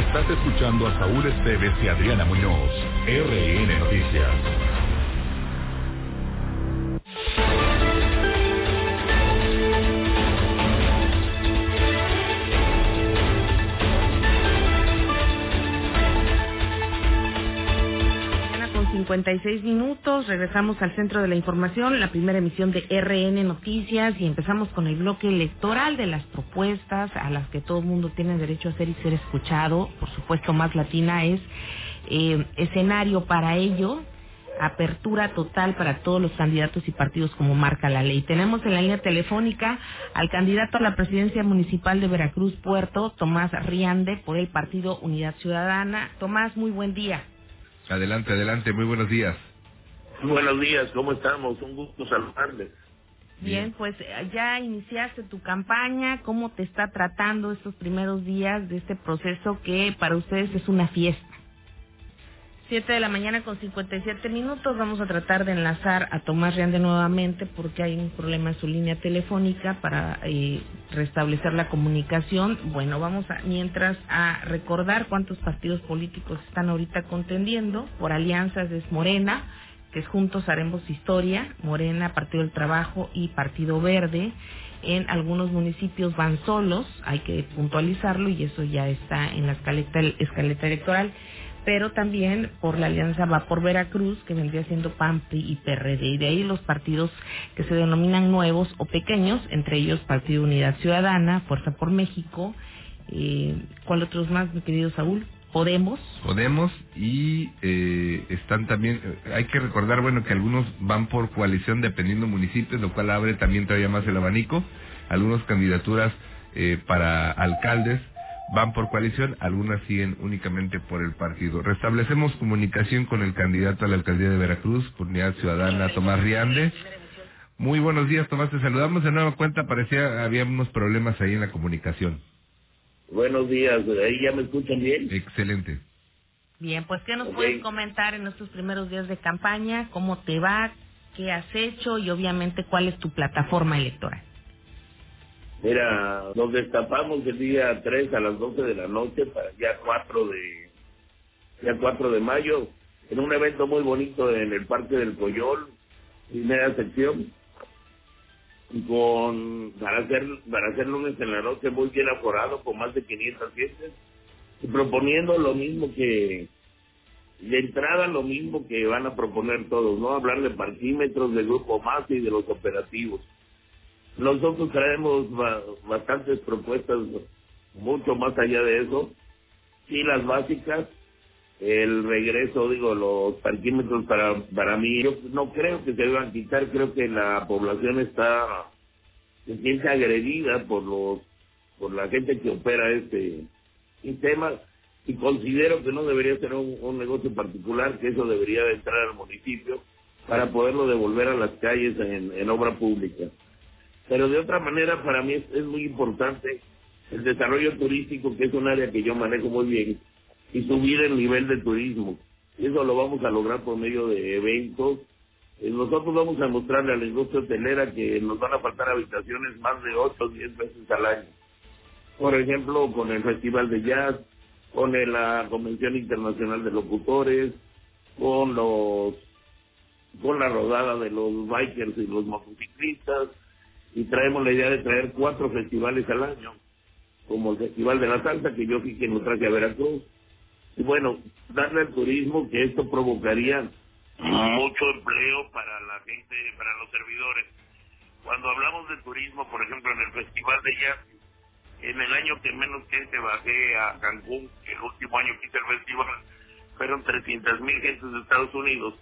Estás escuchando a Saúl Esteves y Adriana Muñoz, RN Noticias. 56 minutos, regresamos al centro de la información, la primera emisión de RN Noticias y empezamos con el bloque electoral de las propuestas a las que todo el mundo tiene derecho a hacer y ser escuchado. Por supuesto, Más Latina es eh, escenario para ello apertura total para todos los candidatos y partidos como marca la ley. Tenemos en la línea telefónica al candidato a la presidencia municipal de Veracruz Puerto, Tomás Riande, por el partido Unidad Ciudadana. Tomás, muy buen día. Adelante, adelante, muy buenos días. Buenos días, ¿cómo estamos? Un gusto saludarles. Bien, pues eh, ya iniciaste tu campaña, ¿cómo te está tratando estos primeros días de este proceso que para ustedes es una fiesta? Siete de la mañana con 57 minutos. Vamos a tratar de enlazar a Tomás Riande nuevamente porque hay un problema en su línea telefónica para eh, restablecer la comunicación. Bueno, vamos a, mientras a recordar cuántos partidos políticos están ahorita contendiendo. Por alianzas es Morena, que es Juntos Haremos Historia, Morena, Partido del Trabajo y Partido Verde. En algunos municipios van solos, hay que puntualizarlo y eso ya está en la escaleta, escaleta electoral pero también por la alianza va por Veracruz, que vendría siendo PAN, PRI y PRD, y de ahí los partidos que se denominan nuevos o pequeños, entre ellos Partido Unidad Ciudadana, Fuerza por México, eh, ¿cuál otros más, mi querido Saúl? Podemos. Podemos y eh, están también, eh, hay que recordar, bueno, que algunos van por coalición dependiendo municipios, lo cual abre también todavía más el abanico, algunas candidaturas eh, para alcaldes van por coalición, algunas siguen únicamente por el partido. Restablecemos comunicación con el candidato a la alcaldía de Veracruz, por Unidad Ciudadana, Tomás Riande. Muy buenos días, Tomás, te saludamos de nueva cuenta, parecía había unos problemas ahí en la comunicación. Buenos días, ¿ahí ya me escuchan bien? Excelente. Bien, pues ¿qué nos puedes comentar en estos primeros días de campaña? ¿Cómo te va? ¿Qué has hecho? Y obviamente, ¿cuál es tu plataforma electoral? Mira, nos destapamos el día 3 a las 12 de la noche para el día 4 de, día 4 de mayo, en un evento muy bonito en el Parque del Coyol, primera sección, con, para hacer, para hacer lunes en la noche muy bien aforado, con más de 500 gentes, proponiendo lo mismo que, de entrada lo mismo que van a proponer todos, ¿no? Hablar de parquímetros, del grupo más y de los operativos. Nosotros traemos ba- bastantes propuestas, mucho más allá de eso. Sí, las básicas, el regreso, digo, los parquímetros para, para mí, yo no creo que se deban quitar, creo que la población está, se siente agredida por los, por la gente que opera este sistema y considero que no debería ser un, un negocio particular, que eso debería de entrar al municipio para poderlo devolver a las calles en, en obra pública. Pero de otra manera, para mí es, muy importante el desarrollo turístico, que es un área que yo manejo muy bien, y subir el nivel de turismo. Y eso lo vamos a lograr por medio de eventos. Eh, Nosotros vamos a mostrarle a la industria hotelera que nos van a faltar habitaciones más de 8 o 10 veces al año. Por ejemplo, con el Festival de Jazz, con la Convención Internacional de Locutores, con la rodada de los bikers y los motociclistas, y traemos la idea de traer cuatro festivales al año, como el Festival de la Salsa, que yo fui quien lo traje a Veracruz. Y bueno, darle al turismo que esto provocaría mucho empleo para la gente, para los servidores. Cuando hablamos de turismo, por ejemplo, en el Festival de Jazz, en el año que menos gente bajé a Cancún, que el último año que hice el festival, fueron 300 mil gentes de Estados Unidos.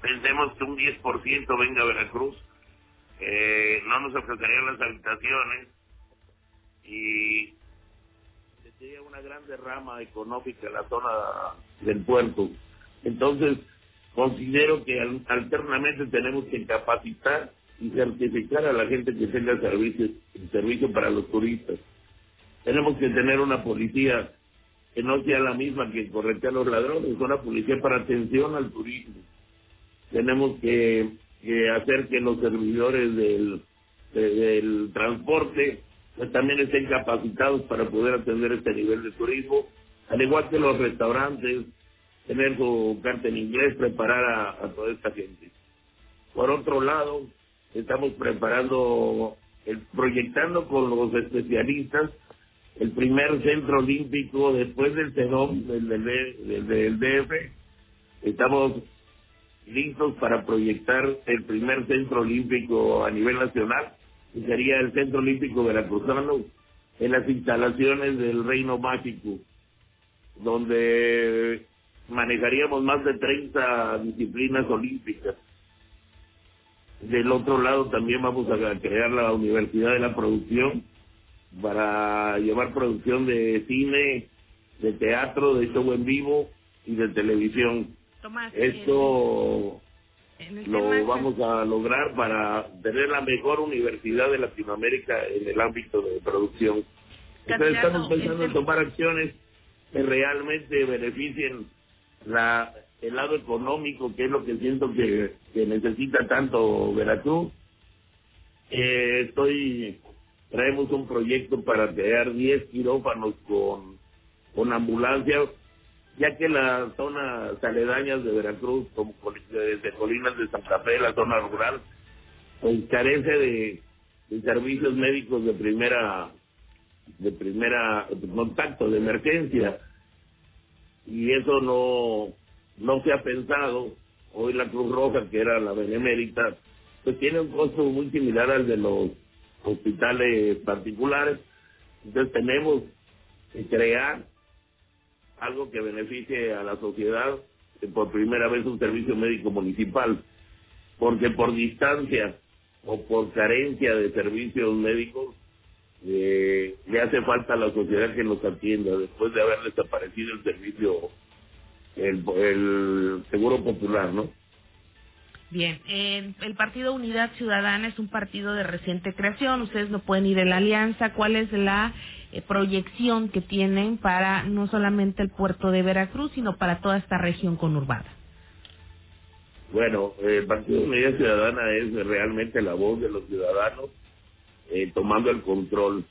Pensemos que un 10% venga a Veracruz, eh, no nos ofrecerían las habitaciones y sería una gran derrama económica en la zona del puerto. Entonces, considero que al- alternamente tenemos que capacitar y certificar a la gente que tenga servicio, servicio para los turistas. Tenemos que tener una policía que no sea la misma que corretea a los ladrones, una policía para atención al turismo. Tenemos que, que hacer que los servidores del, de- del transporte pues también estén capacitados para poder atender este nivel de turismo, al igual que los restaurantes, tener su carta en inglés, preparar a, toda esta gente. Por otro lado, estamos preparando, el, proyectando con los especialistas el primer centro olímpico después del CEDOM, del, del, del, del DF. Estamos listos para proyectar el primer centro olímpico a nivel nacional, que sería el Centro Olímpico Veracruzano, en las instalaciones del Reino Mágico, donde manejaríamos más de 30 disciplinas olímpicas. Del otro lado también vamos a crear la Universidad de la Producción para llevar producción de cine, de teatro, de show en vivo y de televisión. Tomás, Esto en el lo vamos a lograr para tener la mejor universidad de Latinoamérica en el ámbito de producción. Entonces estamos pensando en este- tomar acciones que realmente beneficien la el lado económico, que es lo que siento que, que necesita tanto Veracruz. Eh, estoy traemos un proyecto para crear 10 quirófanos con, con ambulancia, ya que las zonas aledañas de Veracruz, desde Colinas de Santa Fe, la zona rural, pues carece de, de servicios médicos de primera de primera contacto, de emergencia. Y eso no, no se ha pensado. Hoy la Cruz Roja, que era la benemérita, pues tiene un costo muy similar al de los hospitales particulares. Entonces tenemos que crear algo que beneficie a la sociedad, que por primera vez un servicio médico municipal, porque por distancia o por carencia de servicios médicos, eh, le hace falta a la sociedad que nos atienda. Después de haber desaparecido el servicio, el, el seguro popular, ¿no? Bien, eh, el Partido Unidad Ciudadana es un partido de reciente creación, ustedes no pueden ir en la alianza, ¿cuál es la eh, proyección que tienen para no solamente el puerto de Veracruz, sino para toda esta región conurbada? Bueno, el Partido de Unidad Ciudadana es realmente la voz de los ciudadanos eh, tomando el control,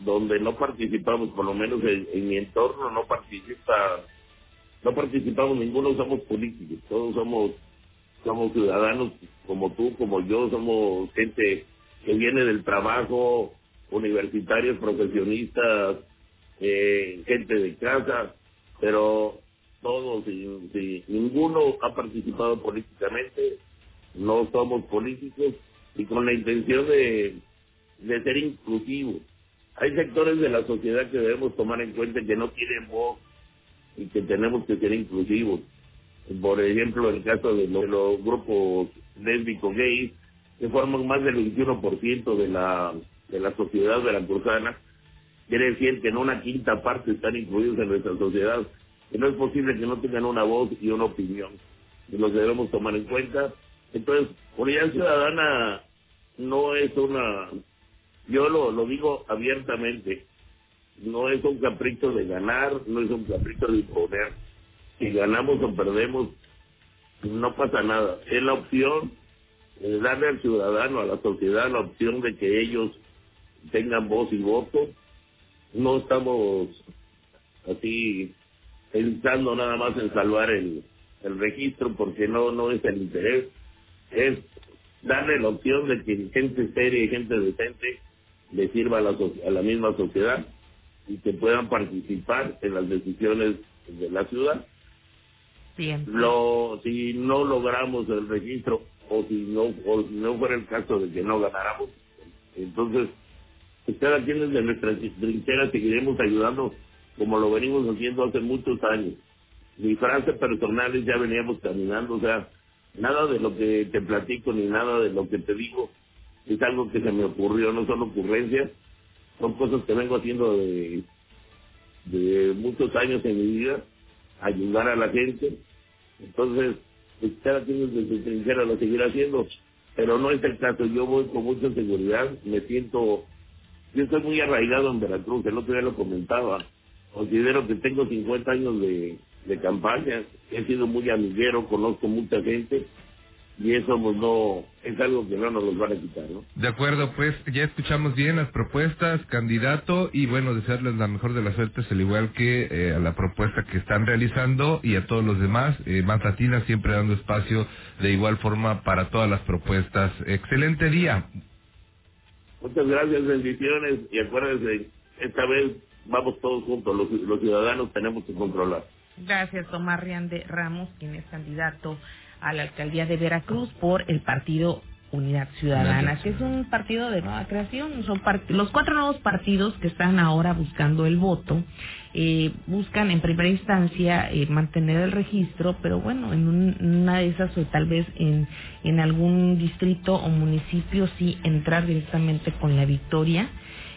donde no participamos, por lo menos en, en mi entorno no participa, no participamos ninguno, somos políticos, todos somos somos ciudadanos como tú, como yo, somos gente que viene del trabajo, universitarios, profesionistas, eh, gente de casa, pero todos, si ninguno ha participado políticamente, no somos políticos y con la intención de, de ser inclusivos. Hay sectores de la sociedad que debemos tomar en cuenta que no tienen voz y que tenemos que ser inclusivos. Por ejemplo, el caso de los, de los grupos lésbicos gays, que forman más del 21% de la, de la sociedad veracruzana, quiere decir que en una quinta parte están incluidos en nuestra sociedad, que no es posible que no tengan una voz y una opinión, y los debemos tomar en cuenta. Entonces, Unidad Ciudadana no es una, yo lo, lo digo abiertamente, no es un capricho de ganar, no es un capricho de imponer. Si ganamos o perdemos, no pasa nada. Es la opción de darle al ciudadano, a la sociedad, la opción de que ellos tengan voz y voto. No estamos así pensando nada más en salvar el, el registro porque no no es el interés. Es darle la opción de que gente seria y gente decente le sirva a la, a la misma sociedad y que puedan participar en las decisiones de la ciudad. Bien. Lo, si no logramos el registro o si no o si no fuera el caso de que no ganáramos, entonces pues, cada quien desde nuestras trincheras seguiremos ayudando como lo venimos haciendo hace muchos años. Mi frase personal es ya veníamos caminando, o sea, nada de lo que te platico ni nada de lo que te digo es algo que se me ocurrió, no son ocurrencias, son cosas que vengo haciendo de, de muchos años en mi vida, ayudar a la gente. Entonces, pues cada quien desde su trinchera lo seguirá haciendo, pero no es el caso. Yo voy con mucha seguridad, me siento, yo estoy muy arraigado en Veracruz, el otro día lo comentaba. Considero que tengo 50 años de, de campaña, he sido muy amiguero, conozco mucha gente y eso pues no es algo que no nos los van a quitar, ¿no? De acuerdo, pues ya escuchamos bien las propuestas, candidato, y bueno, desearles la mejor de las suertes, al igual que eh, a la propuesta que están realizando y a todos los demás. Eh, Más Latina siempre dando espacio de igual forma para todas las propuestas. Excelente día. Muchas gracias, bendiciones, y acuérdense, esta vez vamos todos juntos, los, los ciudadanos tenemos que controlar. Gracias, Tomás Riande Ramos, quien es candidato a la alcaldía de Veracruz por el partido Unidad Ciudadana, que es un partido de nueva creación. Son part- los cuatro nuevos partidos que están ahora buscando el voto eh, buscan en primera instancia eh, mantener el registro, pero bueno, en un- una de esas o tal vez en, en algún distrito o municipio sí entrar directamente con la victoria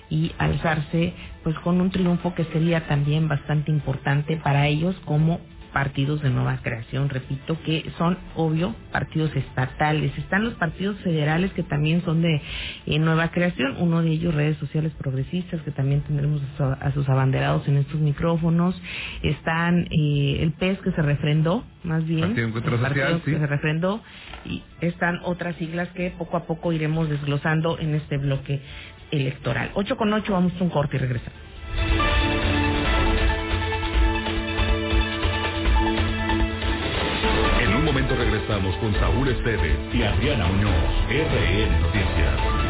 y alzarse pues con un triunfo que sería también bastante importante para ellos como partidos de nueva creación, repito, que son, obvio, partidos estatales. Están los partidos federales que también son de eh, nueva creación, uno de ellos redes sociales progresistas, que también tendremos a, su- a sus abanderados en estos micrófonos. Están eh, el PES que se refrendó, más bien. Partido el Social, partido sí. que se refrendó, y están otras siglas que poco a poco iremos desglosando en este bloque electoral. 8 con 8, vamos a un corte y regresamos. Regresamos con Saúl Esteves y Adriana Muñoz, RN Noticias.